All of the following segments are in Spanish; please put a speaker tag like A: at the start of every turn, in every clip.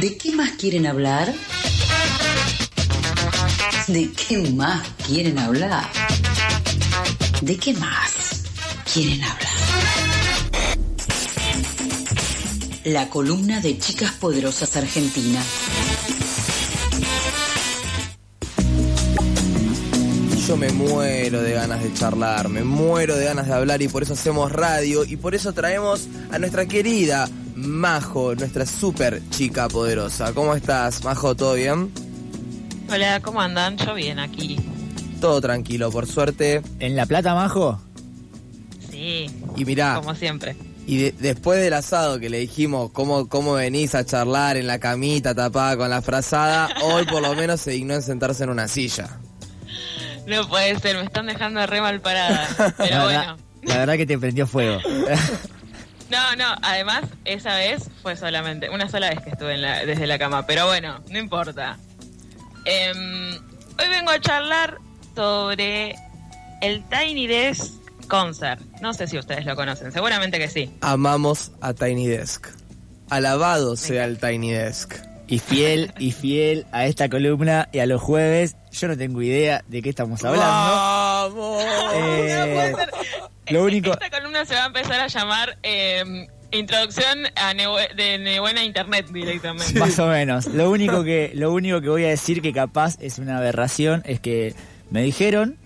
A: ¿De qué más quieren hablar? ¿De qué más quieren hablar? ¿De qué más quieren hablar? La columna de Chicas Poderosas Argentina.
B: Yo me muero de ganas de charlar, me muero de ganas de hablar y por eso hacemos radio y por eso traemos a nuestra querida Majo, nuestra super chica poderosa. ¿Cómo estás, Majo? ¿Todo bien?
C: Hola, ¿cómo andan? Yo bien aquí.
B: Todo tranquilo, por suerte.
D: ¿En La Plata, Majo?
C: Sí.
B: Y mirá.
C: Como siempre.
B: Y después del asado que le dijimos cómo, cómo venís a charlar en la camita tapada con la frazada, hoy por lo menos se dignó en sentarse en una silla.
C: No puede ser, me están dejando re mal parada. Pero
D: la
C: bueno.
D: La verdad que te prendió fuego.
C: No, no, además, esa vez fue solamente, una sola vez que estuve en la, desde la cama, pero bueno, no importa. Em, hoy vengo a charlar sobre el Tiny Desk Concert. No sé si ustedes lo conocen, seguramente que sí.
B: Amamos a Tiny Desk. Alabado sea el Tiny Desk.
D: Y fiel, y fiel a esta columna y a los jueves, yo no tengo idea de qué estamos hablando.
B: ¡Vamos!
D: Eh,
C: No puede ser.
D: Lo único-
C: Esta columna se va a empezar a llamar em, Introducción a de Nebuena Internet directamente.
D: Más o menos. Lo único que, lo único que voy a decir que capaz es una aberración es que me dijeron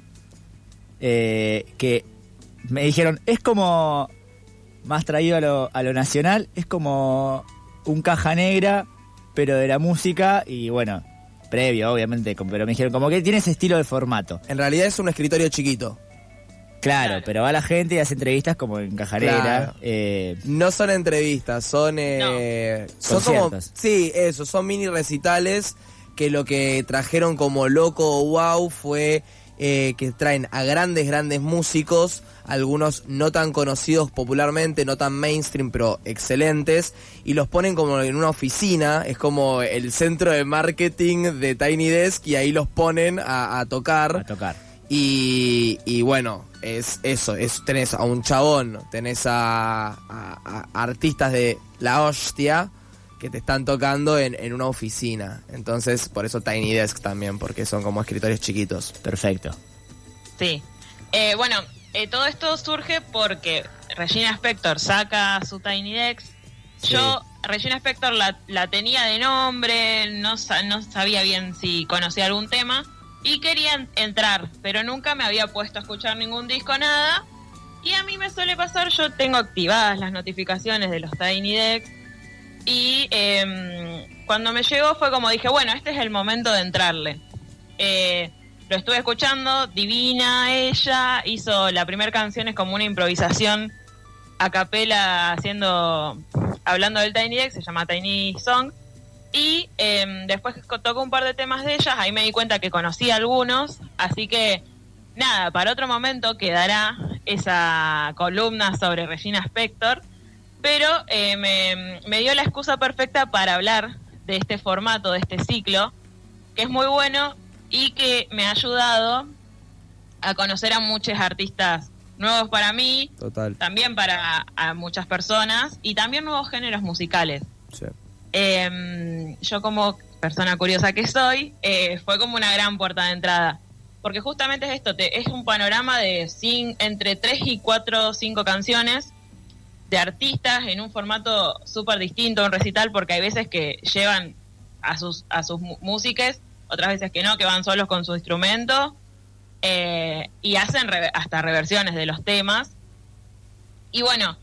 D: eh, que me dijeron es como más traído a lo, a lo nacional, es como un caja negra, pero de la música y bueno, previo obviamente, con- pero me dijeron como que tiene ese estilo de formato.
B: En realidad es un escritorio chiquito.
D: Claro,
C: Claro.
D: pero va la gente y hace entrevistas como en caja negra.
B: Claro.
D: eh,
B: No son entrevistas, son... eh, son como...
D: Conciertos.
B: Sí, eso, son mini recitales que lo que trajeron como loco o wow fue eh, que traen a grandes, grandes músicos, algunos no tan conocidos popularmente, no tan mainstream, pero excelentes, y los ponen como en una oficina, es como el centro de marketing de Tiny Desk, y ahí los ponen a, a tocar.
D: a tocar.
B: Y, y bueno, es eso, es, tenés a un chabón, tenés a, a- a artistas de la hostia que te están tocando en, en una oficina. Entonces, por eso Tiny Desk también, porque son como escritorios chiquitos.
D: Perfecto.
C: Sí. Eh, bueno, eh, todo esto surge porque Regina Spector saca su Tiny Desk.
B: Sí.
C: Yo, Regina Spector la, la tenía de nombre, no, sa- no sabía bien si conocía algún tema y quería en- entrar, pero nunca me había puesto a escuchar ningún disco, nada. Y a mí me suele pasar, yo tengo activadas las notificaciones de los Tiny Decks y em, cuando me llegó fue como dije, bueno, este es el momento de entrarle. Eh, lo estuve escuchando, divina ella, hizo la primera canción es como una improvisación a capela haciendo, hablando del Tiny Deck, se llama Tiny Song. Y em, después co- tocó un par de temas de ellas, ahí me di cuenta que conocía algunos, así que nada, para otro momento quedará esa columna sobre Regina Spector, pero eh, me, me dio la excusa perfecta para hablar de este formato, de este ciclo, que es muy bueno y que me ha ayudado a conocer a muchos artistas nuevos para mí,
B: Total.
C: también para a muchas personas y también nuevos géneros musicales.
B: Sí.
C: Eh, yo como persona curiosa que soy, eh, fue como una gran puerta de entrada. Porque justamente es esto, es un panorama de cin- entre 3 y 4 o 5 canciones de artistas en un formato súper distinto, un recital, porque hay veces que llevan a sus, a sus músicas, otras veces que no, que van solos con su instrumento eh, y hacen hasta reversiones de los temas. Y bueno,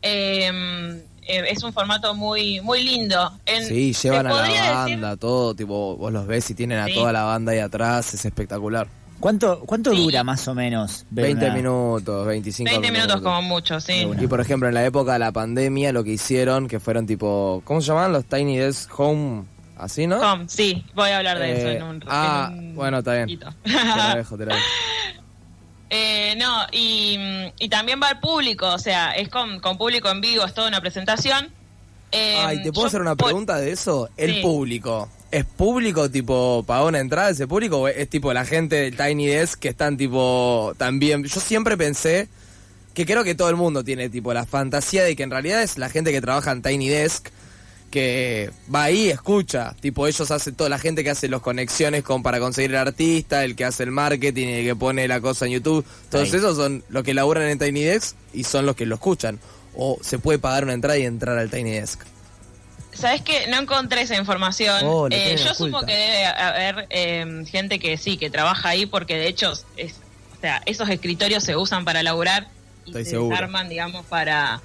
C: eh, eh, es un formato muy muy lindo. En-
B: Sí, llevan a la banda,
C: decir-
B: todo, tipo, vos los ves y tienen a
C: Sí.
B: toda la banda ahí atrás, es espectacular.
D: ¿Cuánto, cuánto
C: Sí.
D: dura más o menos? ver
B: 20
D: una-
B: minutos, 25
C: 20 minutos como mucho, sí.
B: Y por ejemplo, en la época de la pandemia, lo que hicieron, que fueron tipo, ¿cómo se llamaban? Los Tiny Desk Home, así, ¿no?
C: Tom, sí, voy a hablar de eso
B: Eh,
C: en un
B: ah,
C: en un
B: bueno, está bien. Te la dejo, te la dejo.
C: Eh, no, y, y también va al público, o sea, es con, con público en vivo, es toda una presentación. Eh,
B: Ay, ¿te puedo
C: yo
B: hacer una pregunta de eso? El
C: Sí.
B: público. ¿Es público, tipo, pagó una entrada ese público? ¿O es tipo la gente del Tiny Desk que están, tipo, también? Yo siempre pensé que creo que todo el mundo tiene, tipo, la fantasía de que en realidad es la gente que trabaja en Tiny Desk, que que va ahí, escucha. Tipo, ellos hacen toda la gente que hace las conexiones con para conseguir el artista, el que hace el marketing, el que pone la cosa en YouTube. Todos
D: Ahí.
B: esos son los que laburan en Tiny Desk y son los que lo escuchan. O se puede pagar una entrada y entrar al Tiny Desk.
C: ¿Sabes qué? No encontré esa información.
B: Oh,
C: Eh, yo
B: oculta.
C: supo que debe haber eh, gente que sí, que trabaja ahí, porque de hecho, es, o sea, esos escritorios se usan para laburar y
B: Estoy
C: se
B: seguro.
C: desarman, digamos, para,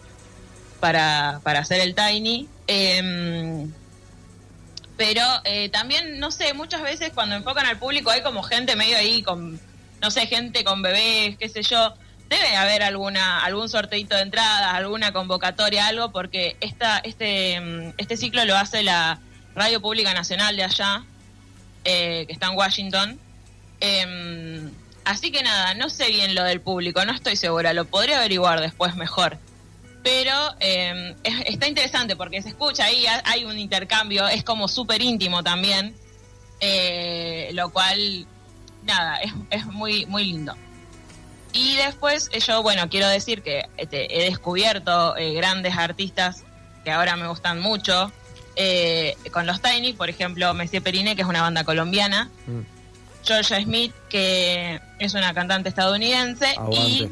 C: para, para hacer el tiny. Eh, pero eh, también, no sé, muchas veces cuando enfocan al público hay como gente medio ahí con, no sé, gente con bebés, qué sé yo. Debe haber alguna algún sorteito de entradas, alguna convocatoria, algo, porque esta, este, mm, este ciclo lo hace la Radio Pública Nacional de allá, eh, que está en Washington. Em, así que nada, no sé bien lo del público, no estoy segura, lo podría averiguar después mejor. Pero eh, es- está interesante porque se escucha ahí, ha- hay un intercambio, es como súper íntimo también, eh, lo cual, nada, es, es muy, muy lindo. Y después eh, yo, bueno, quiero decir que este, he descubierto eh, grandes artistas que ahora me gustan mucho. con los Tiny, por ejemplo, Messier Periné, que es una banda colombiana.
B: Mm.
C: Georgia Smith, que es una cantante estadounidense. Y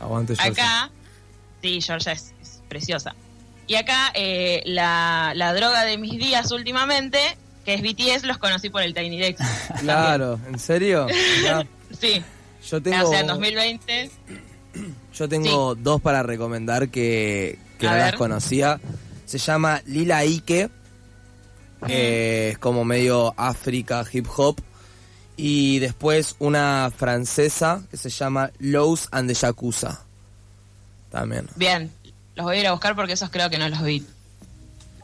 B: Aguante.
C: Acá, sí, Georgia es, es preciosa. Y acá eh, la, la droga de mis días últimamente, que es BTS, los conocí por el Tiny Dex.
B: Claro, ¿en serio?
C: Sí,
B: yo
C: o
B: tengo,
C: sea, en 2020.
B: yo tengo dos para recomendar que, que no las conocía. Se llama Lila Ike. eh, es como medio África, hip hop. Y después una francesa que se llama Lowe's and the Yakuza. También.
C: Bien, los voy a ir a buscar porque esos creo que no los vi.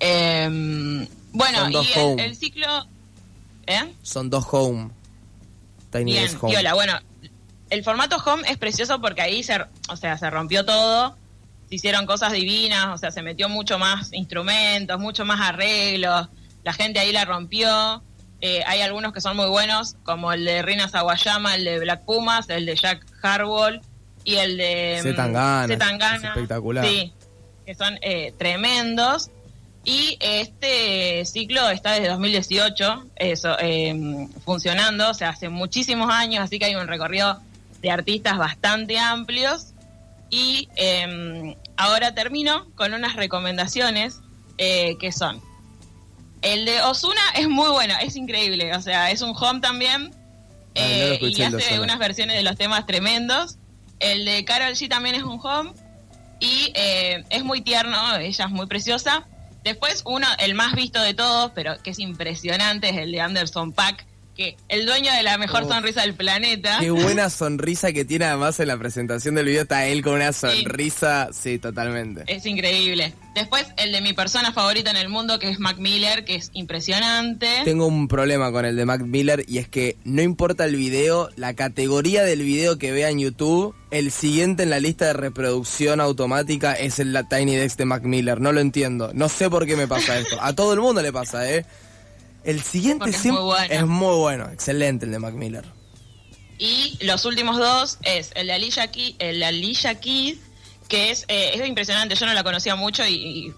C: Em, bueno, y el, ciclo... ¿Eh?
B: Son dos home. Tiny
C: Bien,
B: Home.
C: piola. Bueno, el formato home es precioso porque ahí se, o sea, se rompió todo, se hicieron cosas divinas, o sea, se metió mucho más instrumentos, mucho más arreglos, la gente ahí la rompió. Eh, hay algunos que son muy buenos, como el de Rina Sawayama, el de Black Pumas, el de Jack Harwell y el de
B: C.
C: mm,
B: Tangana,
C: C. Tangana.
B: es espectacular.
C: Sí, que son eh, tremendos. Y este ciclo está desde 2018 eso, eh, funcionando, o sea, hace muchísimos años, así que hay un recorrido de artistas bastante amplios. Y eh, ahora termino con unas recomendaciones eh, que son. El de Osuna es muy bueno, es increíble, o sea, es un home también.
B: Ah, no
C: y hace unas versiones de los temas tremendos. El de Carol G también es un home. Y eh, es muy tierno, ella es muy preciosa. Después uno, el más visto de todos, pero que es impresionante, es el de Anderson Pack, que el dueño de la mejor
B: Oh.
C: sonrisa del planeta.
B: Qué buena sonrisa que tiene además en la presentación del video. Está él con una sonrisa. Sí, totalmente.
C: Es increíble. Después el de mi persona favorita en el mundo, que es Mac Miller, que es impresionante.
B: Tengo un problema con el de Mac Miller y es que no importa el video, la categoría del video que vea en YouTube, el siguiente en la lista de reproducción automática es el la Tiny Desk de Mac Miller. No lo entiendo. No sé por qué me pasa esto. A todo el mundo le pasa, ¿eh? El siguiente
C: es muy bueno.
B: es muy bueno. Excelente el de Mac Miller.
C: Y los últimos dos es el de Alicia Keys, el de Alicia Keys que es, eh, es impresionante. Yo no la conocía mucho y, y,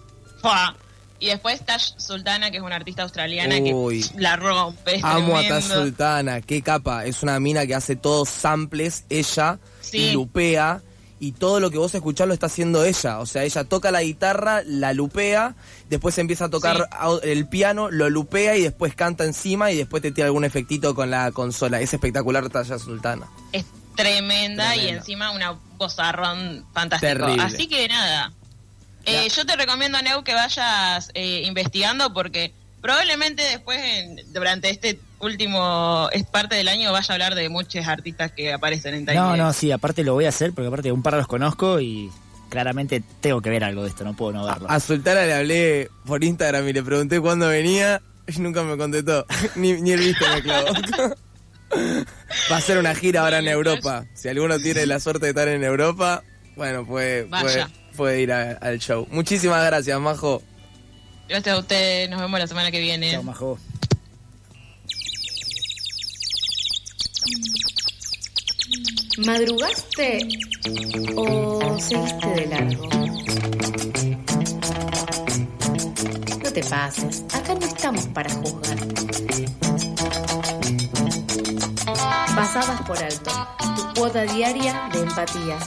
C: y después Tash Sultana, que es una artista australiana
B: Uy.
C: que la rompe.
B: Amo a. Taz Sultana, qué capa. Es una mina que hace todos samples, ella,
C: Sí.
B: y lupea. Y todo lo que vos escuchás lo está haciendo ella. O sea, ella toca la guitarra, la lupea, después empieza a tocar
C: Sí.
B: el piano, lo lupea y después canta encima y después te tira algún efectito con la consola. Es espectacular Talla Sultana.
C: Es tremenda, y encima una vozarrón fantástico.
B: Terrible.
C: Así que nada. Eh, yo te recomiendo, Neu, que vayas eh, investigando porque probablemente después, en- durante este último es parte del año, vaya a hablar de muchos artistas que aparecen en Tiny
D: No, no, sí, aparte lo voy a hacer porque aparte un par los conozco y claramente tengo que ver algo de esto, no puedo no verlo.
B: A Sultana le hablé por Instagram y le pregunté cuándo venía y nunca me contestó. ni, ni el visto me clavó. Va a ser una gira ahora en Europa. Si alguno tiene la suerte de estar en Europa, bueno, puede, puede, puede ir a- al show. Muchísimas gracias, Majo.
C: Gracias a ustedes, nos vemos la semana que viene.
D: Chao, Majo.
E: ¿Madrugaste o seguiste de largo? No te pases, acá no estamos para juzgar. Pasadas por alto, tu cuota diaria de empatía.